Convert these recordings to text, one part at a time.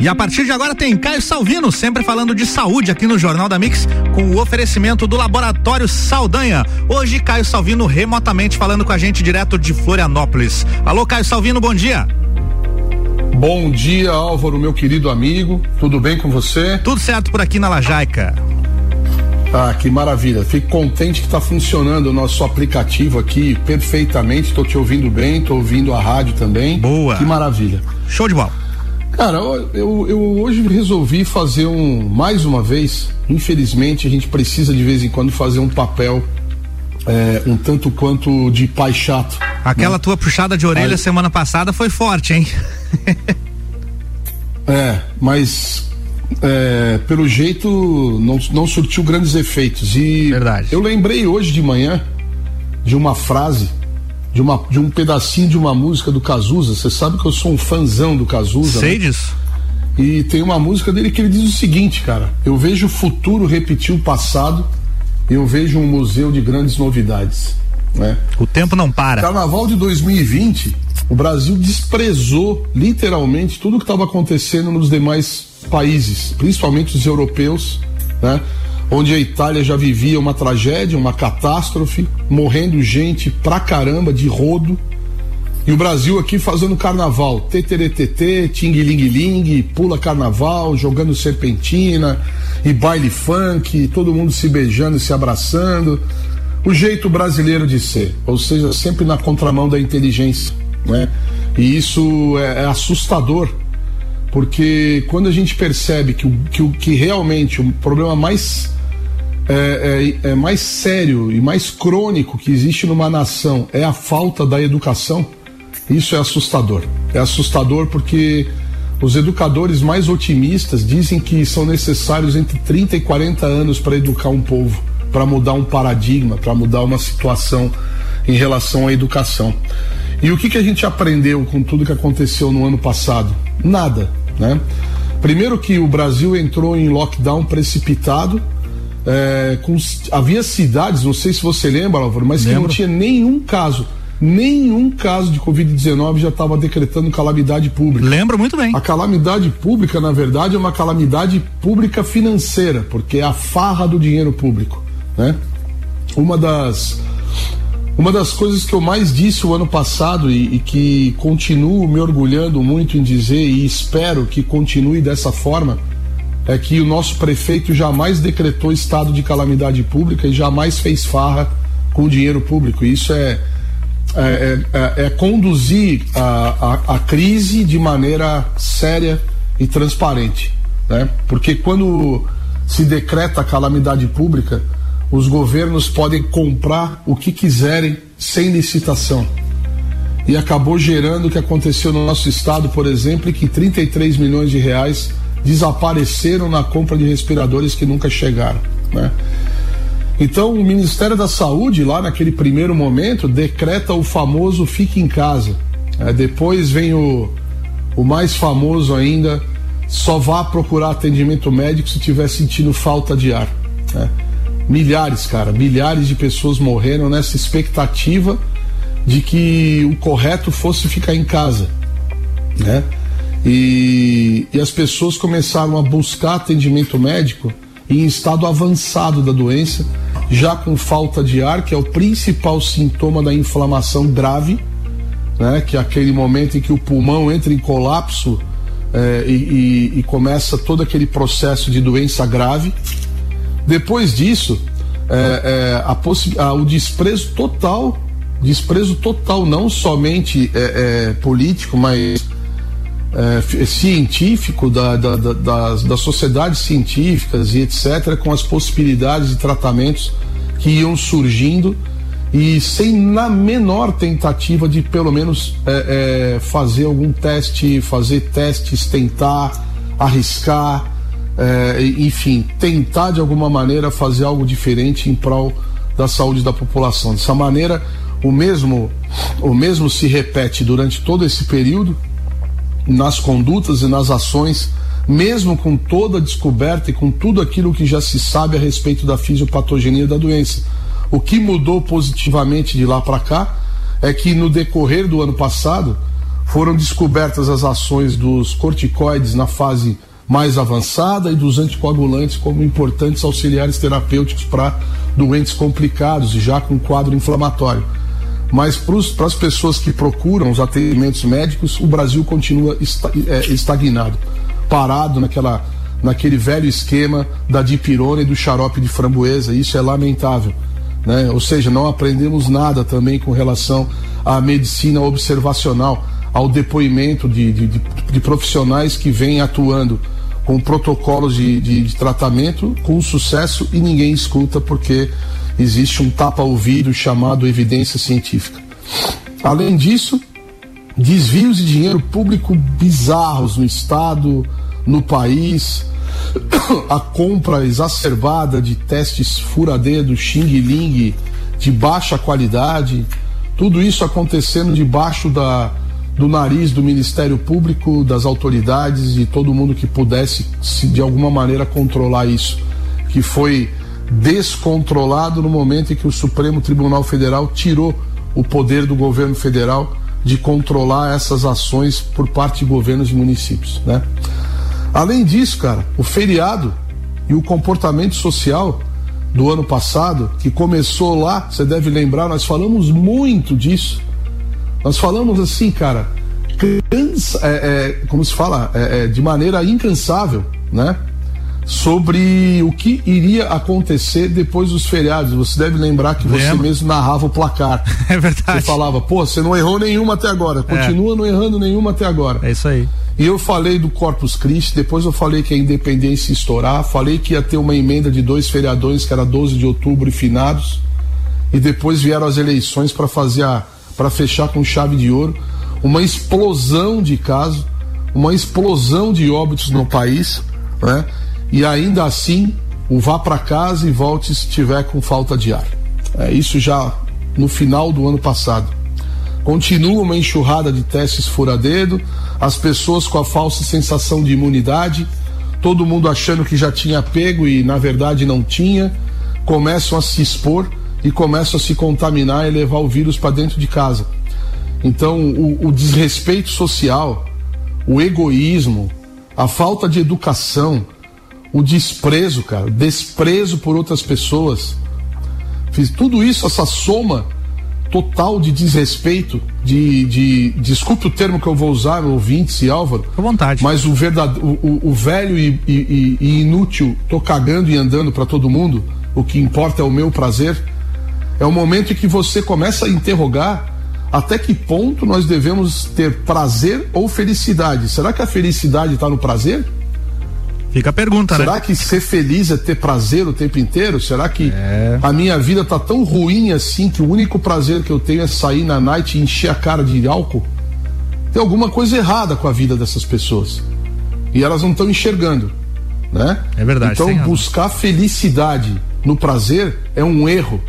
E a partir de agora tem Caio Salvino, sempre falando de saúde aqui no Jornal da Mix, com o oferecimento do Laboratório Saldanha. Hoje, Caio Salvino remotamente falando com a gente direto de Florianópolis. Alô, Caio Salvino, bom dia. Bom dia, Álvaro, meu querido amigo. Tudo bem com você? Tudo certo por aqui na Lajaica. Ah, que maravilha. Fico contente que está funcionando o nosso aplicativo aqui perfeitamente. Estou te ouvindo bem, estou ouvindo a rádio também. Boa. Que maravilha. Show de bola. Cara, eu, eu hoje resolvi fazer um. Mais uma vez, infelizmente, a gente precisa de vez em quando fazer um papel é, um tanto quanto de pai chato. Aquela né? tua puxada de orelha Aí, semana passada foi forte, hein? é, mas é, pelo jeito não, não surtiu grandes efeitos. E Verdade. eu lembrei hoje de manhã de uma frase de, uma, de um pedacinho de uma música do Cazuza. Você sabe que eu sou um fãzão do Cazuza. Sei né? disso. E tem uma música dele que ele diz o seguinte, cara: Eu vejo o futuro repetir o passado, eu vejo um museu de grandes novidades. Né? O tempo não para. Carnaval de 2020, o Brasil desprezou literalmente tudo o que estava acontecendo nos demais países, principalmente os europeus, né? Onde a Itália já vivia uma tragédia, uma catástrofe, morrendo gente pra caramba de rodo. E o Brasil aqui fazendo carnaval, teteretetê, ting-ling-ling, pula carnaval, jogando serpentina e baile funk, todo mundo se beijando e se abraçando. O jeito brasileiro de ser, ou seja, sempre na contramão da inteligência, né? E isso é, é assustador, porque quando a gente percebe que, o, que, o, que realmente o problema mais é, é, é, mais sério e mais crônico que existe numa nação é a falta da educação, isso é assustador. É assustador porque os educadores mais otimistas dizem que são necessários entre 30 e 40 anos para educar um povo, para mudar um paradigma, para mudar uma situação em relação à educação. E o que, que a gente aprendeu com tudo que aconteceu no ano passado? Nada, né? Primeiro que o Brasil entrou em lockdown precipitado, é, com, havia cidades, não sei se você lembra, Álvaro, mas Lembro. que não tinha nenhum caso. Nenhum caso de Covid-19 já estava decretando calamidade pública. Lembro muito bem. A calamidade pública, na verdade, é uma calamidade pública financeira, porque é a farra do dinheiro público. Né? Uma das. Uma das coisas que eu mais disse o ano passado e, e, que continuo me orgulhando muito em dizer e espero que continue dessa forma é que o nosso prefeito jamais decretou estado de calamidade pública e jamais fez farra com dinheiro público. Isso é, é, é, é, é conduzir a, a, a, crise de maneira séria e transparente. Né? Porque quando se decreta calamidade pública, os governos podem comprar o que quiserem sem licitação. E acabou gerando o que aconteceu no nosso estado, por exemplo, que 33 milhões de reais desapareceram na compra de respiradores que nunca chegaram. Né? Então, o Ministério da Saúde, lá naquele primeiro momento, decreta o famoso fique em casa. É, depois vem o, o mais famoso ainda, só vá procurar atendimento médico se estiver sentindo falta de ar. Né? Milhares, cara, milhares de pessoas morreram nessa expectativa de que o correto fosse ficar em casa. Né? E, e as pessoas começaram a buscar atendimento médico em estado avançado da doença, já com falta de ar, que é o principal sintoma da inflamação grave, né? que é aquele momento em que o pulmão entra em colapso é, e, e, e, começa todo aquele processo de doença grave. Depois disso, é, é, a o desprezo total, desprezo total, não somente é, é, político, mas é, científico da, da, da, das, das sociedades científicas e etc., com as possibilidades de tratamentos que iam surgindo e sem na menor tentativa de pelo menos é, é, fazer algum teste, fazer testes, tentar arriscar, é, enfim, tentar de alguma maneira fazer algo diferente em prol da saúde da população. Dessa maneira, o mesmo, o mesmo se repete durante todo esse período nas condutas e nas ações, mesmo com toda a descoberta e com tudo aquilo que já se sabe a respeito da fisiopatogenia da doença. O que mudou positivamente de lá para cá é que no decorrer do ano passado foram descobertas as ações dos corticoides na fase mais avançada e dos anticoagulantes como importantes auxiliares terapêuticos para doentes complicados e já com quadro inflamatório. Mas para as pessoas que procuram os atendimentos médicos, o Brasil continua é, estagnado, parado naquela, naquele velho esquema da dipirona e do xarope de framboesa. Isso é lamentável. Né? Ou seja, não aprendemos nada também com relação à medicina observacional, ao depoimento de, de, de, de profissionais que vêm atuando com protocolos de, de, tratamento com sucesso e ninguém escuta porque existe um tapa-ouvido chamado evidência científica. Além disso, desvios de dinheiro público bizarros no Estado, no país, a compra exacerbada de testes furadedo, xing-ling, de baixa qualidade, tudo isso acontecendo debaixo da do nariz do Ministério Público, das autoridades e todo mundo que pudesse se de alguma maneira controlar isso, que foi descontrolado no momento em que o Supremo Tribunal Federal tirou o poder do governo federal de controlar essas ações por parte de governos e municípios, né? Além disso, cara, o feriado e o comportamento social do ano passado, que começou lá, você deve lembrar, nós falamos muito disso nós falamos assim, cara, cansa, é, é, como se fala, é, é, de maneira incansável, né? Sobre o que iria acontecer depois dos feriados. Você deve lembrar que você mesmo narrava o placar. É verdade. Você falava, pô, você não errou nenhuma até agora, é. continua não errando nenhuma até agora. É isso aí. E eu falei do Corpus Christi, depois eu falei que a independência ia estourar, falei que ia ter uma emenda de dois feriadores, que era 12 de outubro e finados, e depois vieram as eleições para fazer a para fechar com chave de ouro, uma explosão de casos, uma explosão de óbitos no país, né? E ainda assim, o vá para casa e volte se tiver com falta de ar. É isso já no final do ano passado. Continua uma enxurrada de testes furadedo, as pessoas com a falsa sensação de imunidade, todo mundo achando que já tinha pego e na verdade não tinha, começam a se expor e começam a se contaminar e levar o vírus para dentro de casa. Então, o, o desrespeito social, o egoísmo, a falta de educação, o desprezo, cara, desprezo por outras pessoas. Fiz tudo isso, essa soma total de desrespeito, de, de desculpe o termo que eu vou usar, ouvintes e Álvaro. Com vontade. Mas o, verdade, o, o, o velho e, e, e inútil, tô cagando e andando para todo mundo, o que importa é o meu prazer é o momento em que você começa a interrogar até que ponto nós devemos ter prazer ou felicidade. Será que a felicidade está no prazer? Fica a pergunta, Será né? Será que ser feliz é ter prazer o tempo inteiro? Será que é. a minha vida tá tão ruim assim que o único prazer que eu tenho é sair na night e encher a cara de álcool? Tem alguma coisa errada com a vida dessas pessoas. E elas não estão enxergando, né? É verdade. Então buscar felicidade no prazer é um erro.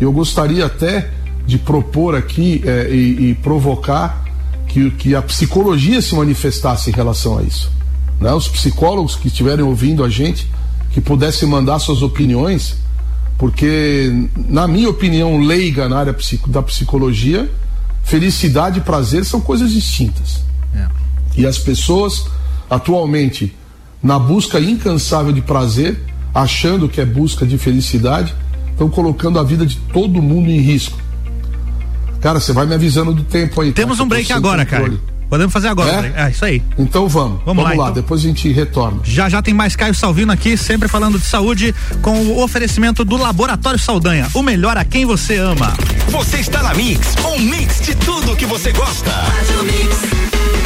Eu gostaria até de propor aqui é, e, e, provocar que, que a psicologia se manifestasse em relação a isso. Né? Os psicólogos que estiverem ouvindo a gente, que pudessem mandar suas opiniões, porque, na minha opinião leiga na área da psicologia, felicidade e prazer são coisas distintas. É. E as pessoas, atualmente, na busca incansável de prazer, achando que é busca de felicidade, estão colocando a vida de todo mundo em risco. Cara, você vai me avisando do tempo aí. Tá? Temos um break agora, cara. Podemos fazer agora. É? é, isso aí. Então vamos. Vamos, vamos lá, lá. Então. depois a gente retorna. Já já tem mais Caio Salvino aqui, sempre falando de saúde, com o oferecimento do Laboratório Saldanha. O melhor a quem você ama. Você está na Mix, um mix de tudo que você gosta. Faz o mix.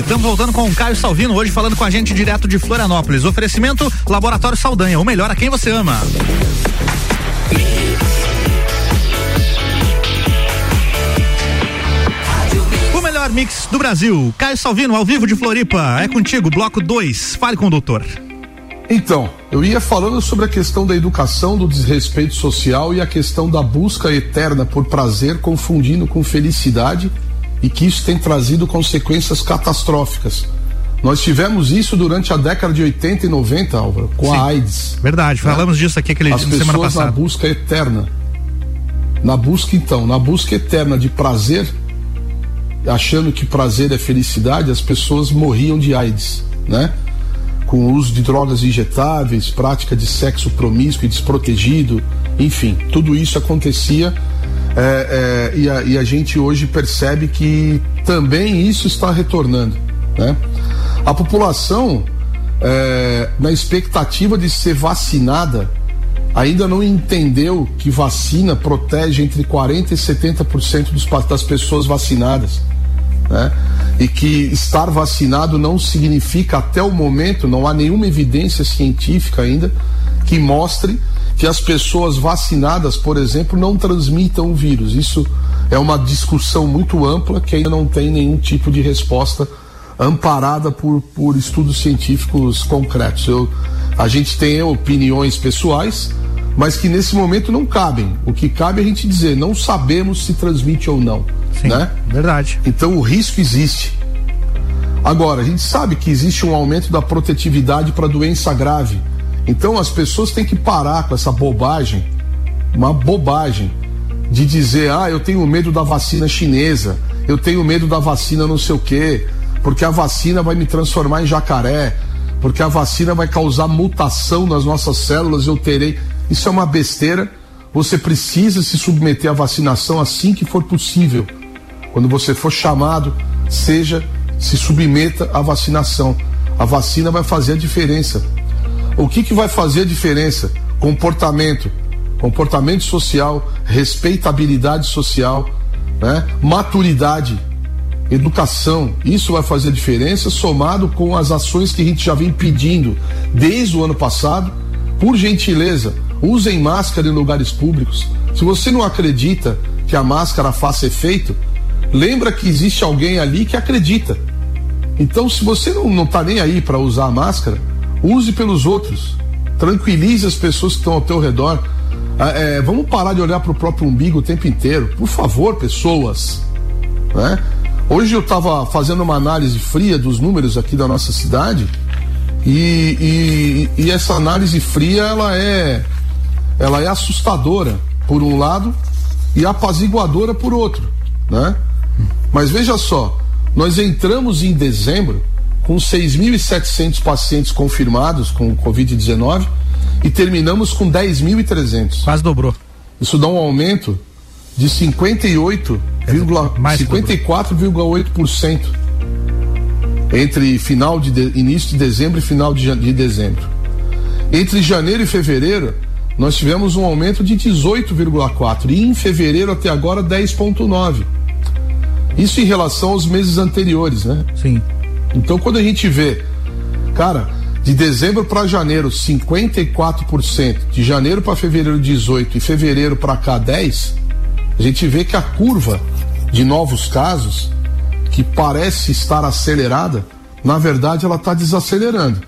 estamos voltando com o Caio Salvino, hoje falando com a gente direto de Florianópolis. Oferecimento Laboratório Saldanha, o melhor a quem você ama. O melhor mix do Brasil. Caio Salvino, ao vivo de Floripa. É contigo, bloco 2. Fale com o doutor. Então, eu ia falando sobre a questão da educação, do desrespeito social e a questão da busca eterna por prazer, confundindo com felicidade e que isso tem trazido consequências catastróficas. Nós tivemos isso durante a década de 80 e 90, Álvaro, com Sim, a AIDS. Verdade, né? falamos disso aqui aquele As semana passada. na busca eterna. Na busca, então, na busca eterna de prazer, achando que prazer é felicidade, as pessoas morriam de AIDS, né? com o uso de drogas injetáveis, prática de sexo promíscuo e desprotegido, enfim, tudo isso acontecia é, é, e, a, e, a, gente hoje percebe que também isso está retornando. Né? A população, é, na expectativa de ser vacinada, ainda não entendeu que vacina protege entre 40% e 70% dos, das pessoas vacinadas. Né? e que estar vacinado não significa, até o momento, não há nenhuma evidência científica ainda que mostre que as pessoas vacinadas, por exemplo, não transmitam o vírus. Isso é uma discussão muito ampla que ainda não tem nenhum tipo de resposta amparada por, por estudos científicos concretos. Eu, a gente tem opiniões pessoais, mas que nesse momento não cabem. O que cabe é a gente dizer, não sabemos se transmite ou não. Sim, né? Verdade. Então o risco existe. Agora, a gente sabe que existe um aumento da protetividade para doença grave. Então as pessoas têm que parar com essa bobagem, uma bobagem, de dizer, ah, eu tenho medo da vacina chinesa, eu tenho medo da vacina não sei o quê, porque a vacina vai me transformar em jacaré, porque a vacina vai causar mutação nas nossas células, eu terei. Isso é uma besteira. Você precisa se submeter à vacinação assim que for possível. Quando você for chamado, seja, se submeta à vacinação. A vacina vai fazer a diferença. O que, que vai fazer a diferença? Comportamento, comportamento social, respeitabilidade social, né? maturidade, educação. Isso vai fazer a diferença, somado com as ações que a gente já vem pedindo desde o ano passado. Por gentileza, usem máscara em lugares públicos. Se você não acredita que a máscara faça efeito, lembra que existe alguém ali que acredita. Então, se você não, não tá nem aí para usar a máscara, use pelos outros. Tranquilize as pessoas que estão ao teu redor. Ah, é, vamos parar de olhar para o próprio umbigo o tempo inteiro. Por favor, pessoas. Né? Hoje eu estava fazendo uma análise fria dos números aqui da nossa cidade e, e, e essa análise fria ela é, ela é assustadora por um lado e apaziguadora por outro, né? Mas veja só, nós entramos em dezembro com 6.700 pacientes confirmados com Covid-19 e terminamos com 10.300. Quase dobrou. Isso dá um aumento de 58,54,8% entre final de, de, início de dezembro e final de, de dezembro. Entre janeiro e fevereiro, nós tivemos um aumento de 18,4 e em fevereiro até agora 10,9. Isso em relação aos meses anteriores, né? Sim. Então quando a gente vê, cara, de dezembro para janeiro 54%, de janeiro para fevereiro 18 e fevereiro para cá 10, a gente vê que a curva de novos casos que parece estar acelerada, na verdade ela está desacelerando.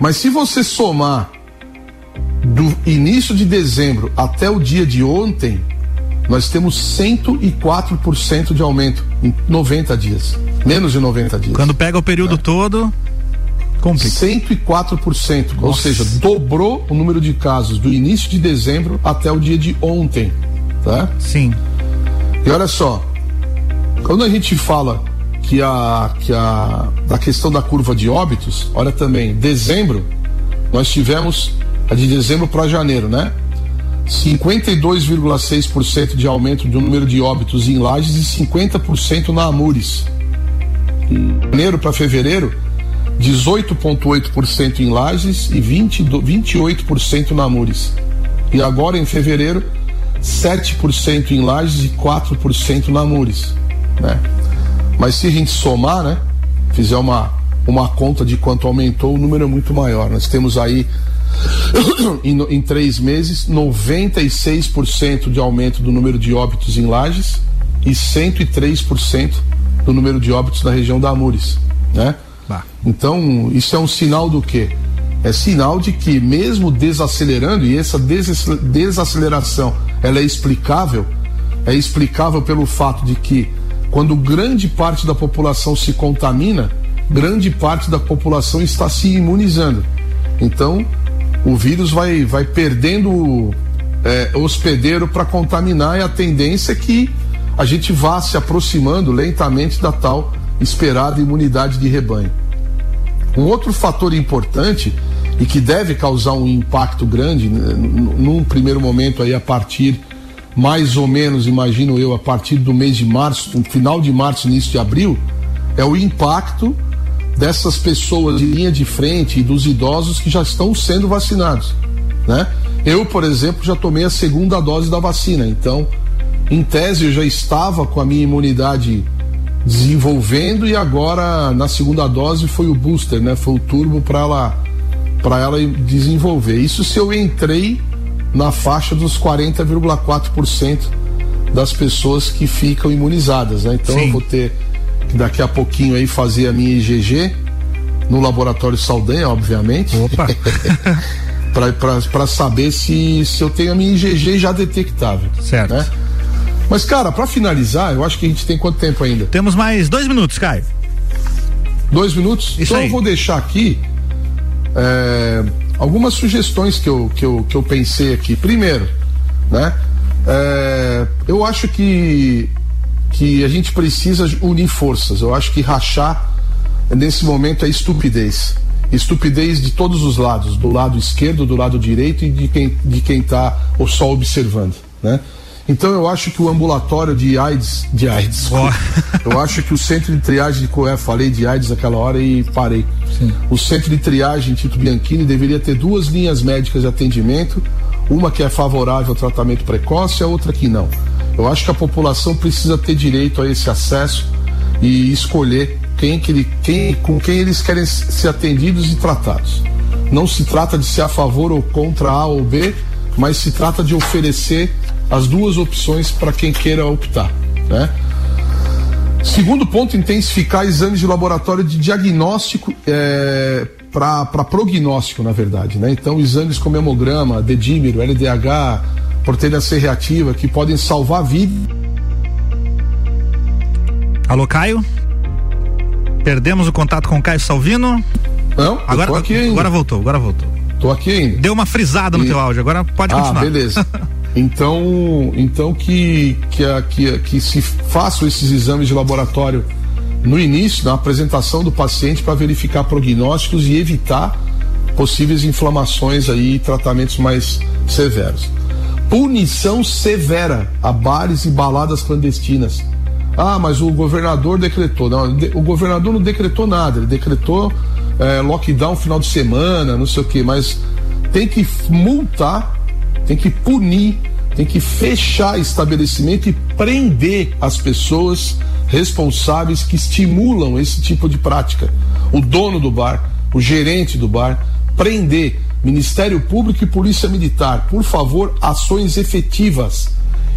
Mas se você somar do início de dezembro até o dia de ontem, nós temos 104% de aumento em 90 dias. Menos de 90 dias. Quando pega o período é. todo, complica. 104%, Nossa. ou seja, dobrou o número de casos do início de dezembro até o dia de ontem, tá? Sim. E olha só, quando a gente fala que a que a da questão da curva de óbitos, olha também, dezembro nós tivemos a de dezembro para janeiro, né? 52,6% de aumento do número de óbitos em Lages e 50% na Amures. De janeiro para fevereiro, 18,8% em Lages e 20, 28% na Amures. E agora em fevereiro, 7% em Lages e 4% na Amures. Né? Mas se a gente somar, né, fizer uma, uma conta de quanto aumentou, o número é muito maior. Nós temos aí em, em, três meses 96% de aumento do número de óbitos em Lages e 103% do número de óbitos na região da Amures, né? Bah. Então, isso é um sinal do quê? É sinal de que mesmo desacelerando e essa desaceleração, ela é explicável, é explicável pelo fato de que quando grande parte da população se contamina, grande parte da população está se imunizando. Então, o vírus vai, vai perdendo é, hospedeiro para contaminar e a tendência é que a gente vá se aproximando lentamente da tal esperada imunidade de rebanho. Um outro fator importante e que deve causar um impacto grande né, num primeiro momento aí a partir mais ou menos, imagino eu, a partir do mês de março, final de março, início de abril, é o impacto dessas pessoas de linha de frente e dos idosos que já estão sendo vacinados, né? Eu, por exemplo, já tomei a segunda dose da vacina, então, em tese, eu já estava com a minha imunidade desenvolvendo e agora na segunda dose foi o booster, né? Foi o turbo para ela para ela desenvolver. Isso se eu entrei na faixa dos 40,4% das pessoas que ficam imunizadas, né? Então Sim. eu vou ter que daqui a pouquinho aí fazer a minha IgG no laboratório Saldanha, obviamente. Opa! para saber se, se eu tenho a minha IgG já detectável. Certo. Né? Mas, cara, para finalizar, eu acho que a gente tem quanto tempo ainda? Temos mais dois minutos, Caio. Dois minutos? Isso então aí. eu vou deixar aqui é, algumas sugestões que eu, que, eu, que eu pensei aqui. Primeiro, né? É, eu acho que que a gente precisa unir forças. Eu acho que rachar nesse momento é estupidez. Estupidez de todos os lados, do lado esquerdo, do lado direito e de quem de quem está só observando, né? Então eu acho que o ambulatório de AIDS, de AIDS, oh. eu acho que o centro de triagem de é, falei de AIDS naquela hora e parei. Sim. O centro de triagem Tito Bianchini deveria ter duas linhas médicas de atendimento, uma que é favorável ao tratamento precoce e a outra que não. Eu acho que a população precisa ter direito a esse acesso e escolher quem que ele, quem, com quem eles querem ser atendidos e tratados. Não se trata de ser a favor ou contra A ou B, mas se trata de oferecer as duas opções para quem queira optar, né? Segundo ponto, intensificar exames de laboratório de diagnóstico é, para prognóstico, na verdade, né? Então, exames como hemograma, dedímero, LDH, proteína C reativa, que podem salvar a vida. Alô, Caio? Perdemos o contato com o Caio Salvino? Não, agora, tô aqui ainda. agora voltou, agora voltou. Tô aqui ainda. Deu uma frisada no e... teu áudio, agora pode ah, continuar. Ah, beleza. Então, então que, que, que, que se façam esses exames de laboratório no início, na apresentação do paciente, para verificar prognósticos e evitar possíveis inflamações aí e tratamentos mais severos punição severa a bares e baladas clandestinas. Ah, mas o governador decretou. Não, o governador não decretou nada, ele decretou é, lockdown final de semana, não sei o que, mas tem que multar, tem que punir, tem que fechar estabelecimento e prender as pessoas responsáveis que estimulam esse tipo de prática. O dono do bar, o gerente do bar, prender Ministério Público e Polícia Militar, por favor, ações efetivas.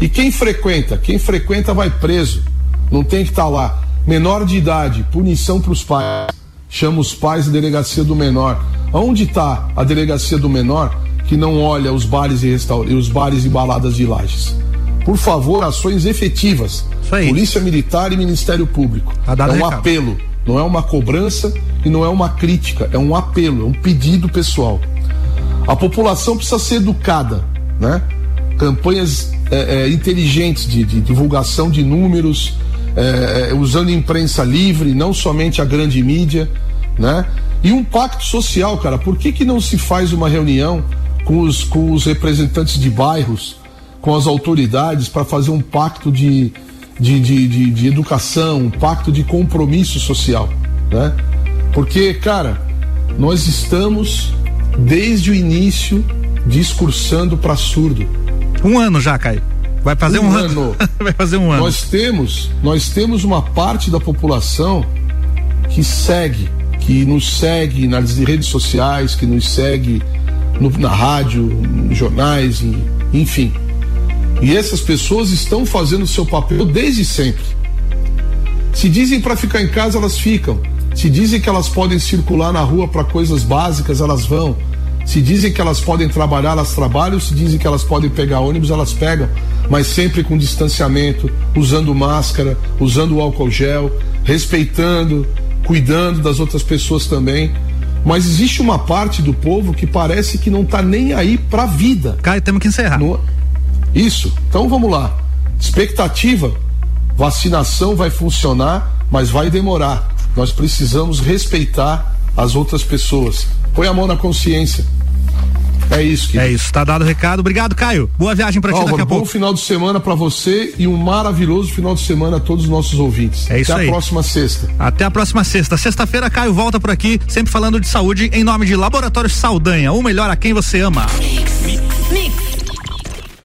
E quem frequenta? Quem frequenta vai preso. Não tem que estar tá lá. Menor de idade, punição para os pais. Chama os pais da delegacia do menor. Onde está a delegacia do menor que não olha os bares e os bares e baladas de lajes? Por favor, ações efetivas. Polícia Militar e Ministério Público. Tá é um recado. apelo, não é uma cobrança e não é uma crítica, é um apelo, é um pedido pessoal. A população precisa ser educada, né? Campanhas é, é, inteligentes de, de, divulgação de números, é, usando imprensa livre, não somente a grande mídia, né? E um pacto social, cara. Por que, que não se faz uma reunião com os, com os representantes de bairros, com as autoridades, para fazer um pacto de, de, de, de, de educação, um pacto de compromisso social, né? Porque, cara, nós estamos desde o início discursando para surdo. Um ano já, Caio. Vai fazer um, um ano. ano. Vai fazer um ano. Nós temos, nós temos uma parte da população que segue, que nos segue nas redes sociais, que nos segue no, na rádio, nos jornais, enfim. E essas pessoas estão fazendo o seu papel desde sempre. Se dizem para ficar em casa, elas ficam. Se dizem que elas podem circular na rua para coisas básicas, elas vão. Se dizem que elas podem trabalhar, elas trabalham. Se dizem que elas podem pegar ônibus, elas pegam. Mas sempre com distanciamento, usando máscara, usando álcool gel, respeitando, cuidando das outras pessoas também. Mas existe uma parte do povo que parece que não está nem aí para a vida. Caio, temos que encerrar. No... Isso. Então vamos lá. Expectativa: vacinação vai funcionar, mas vai demorar. Nós precisamos respeitar as outras pessoas. Põe a mão na consciência. É isso, querido. É isso, tá dado o recado. Obrigado, Caio. Boa viagem pra ti Álvaro, daqui a pouco. Bom final de semana para você e um maravilhoso final de semana a todos os nossos ouvintes. É isso Até aí. Até a próxima sexta. Até a próxima sexta. Sexta-feira, Caio volta por aqui, sempre falando de saúde em nome de Laboratório Saldanha, o melhor a quem você ama.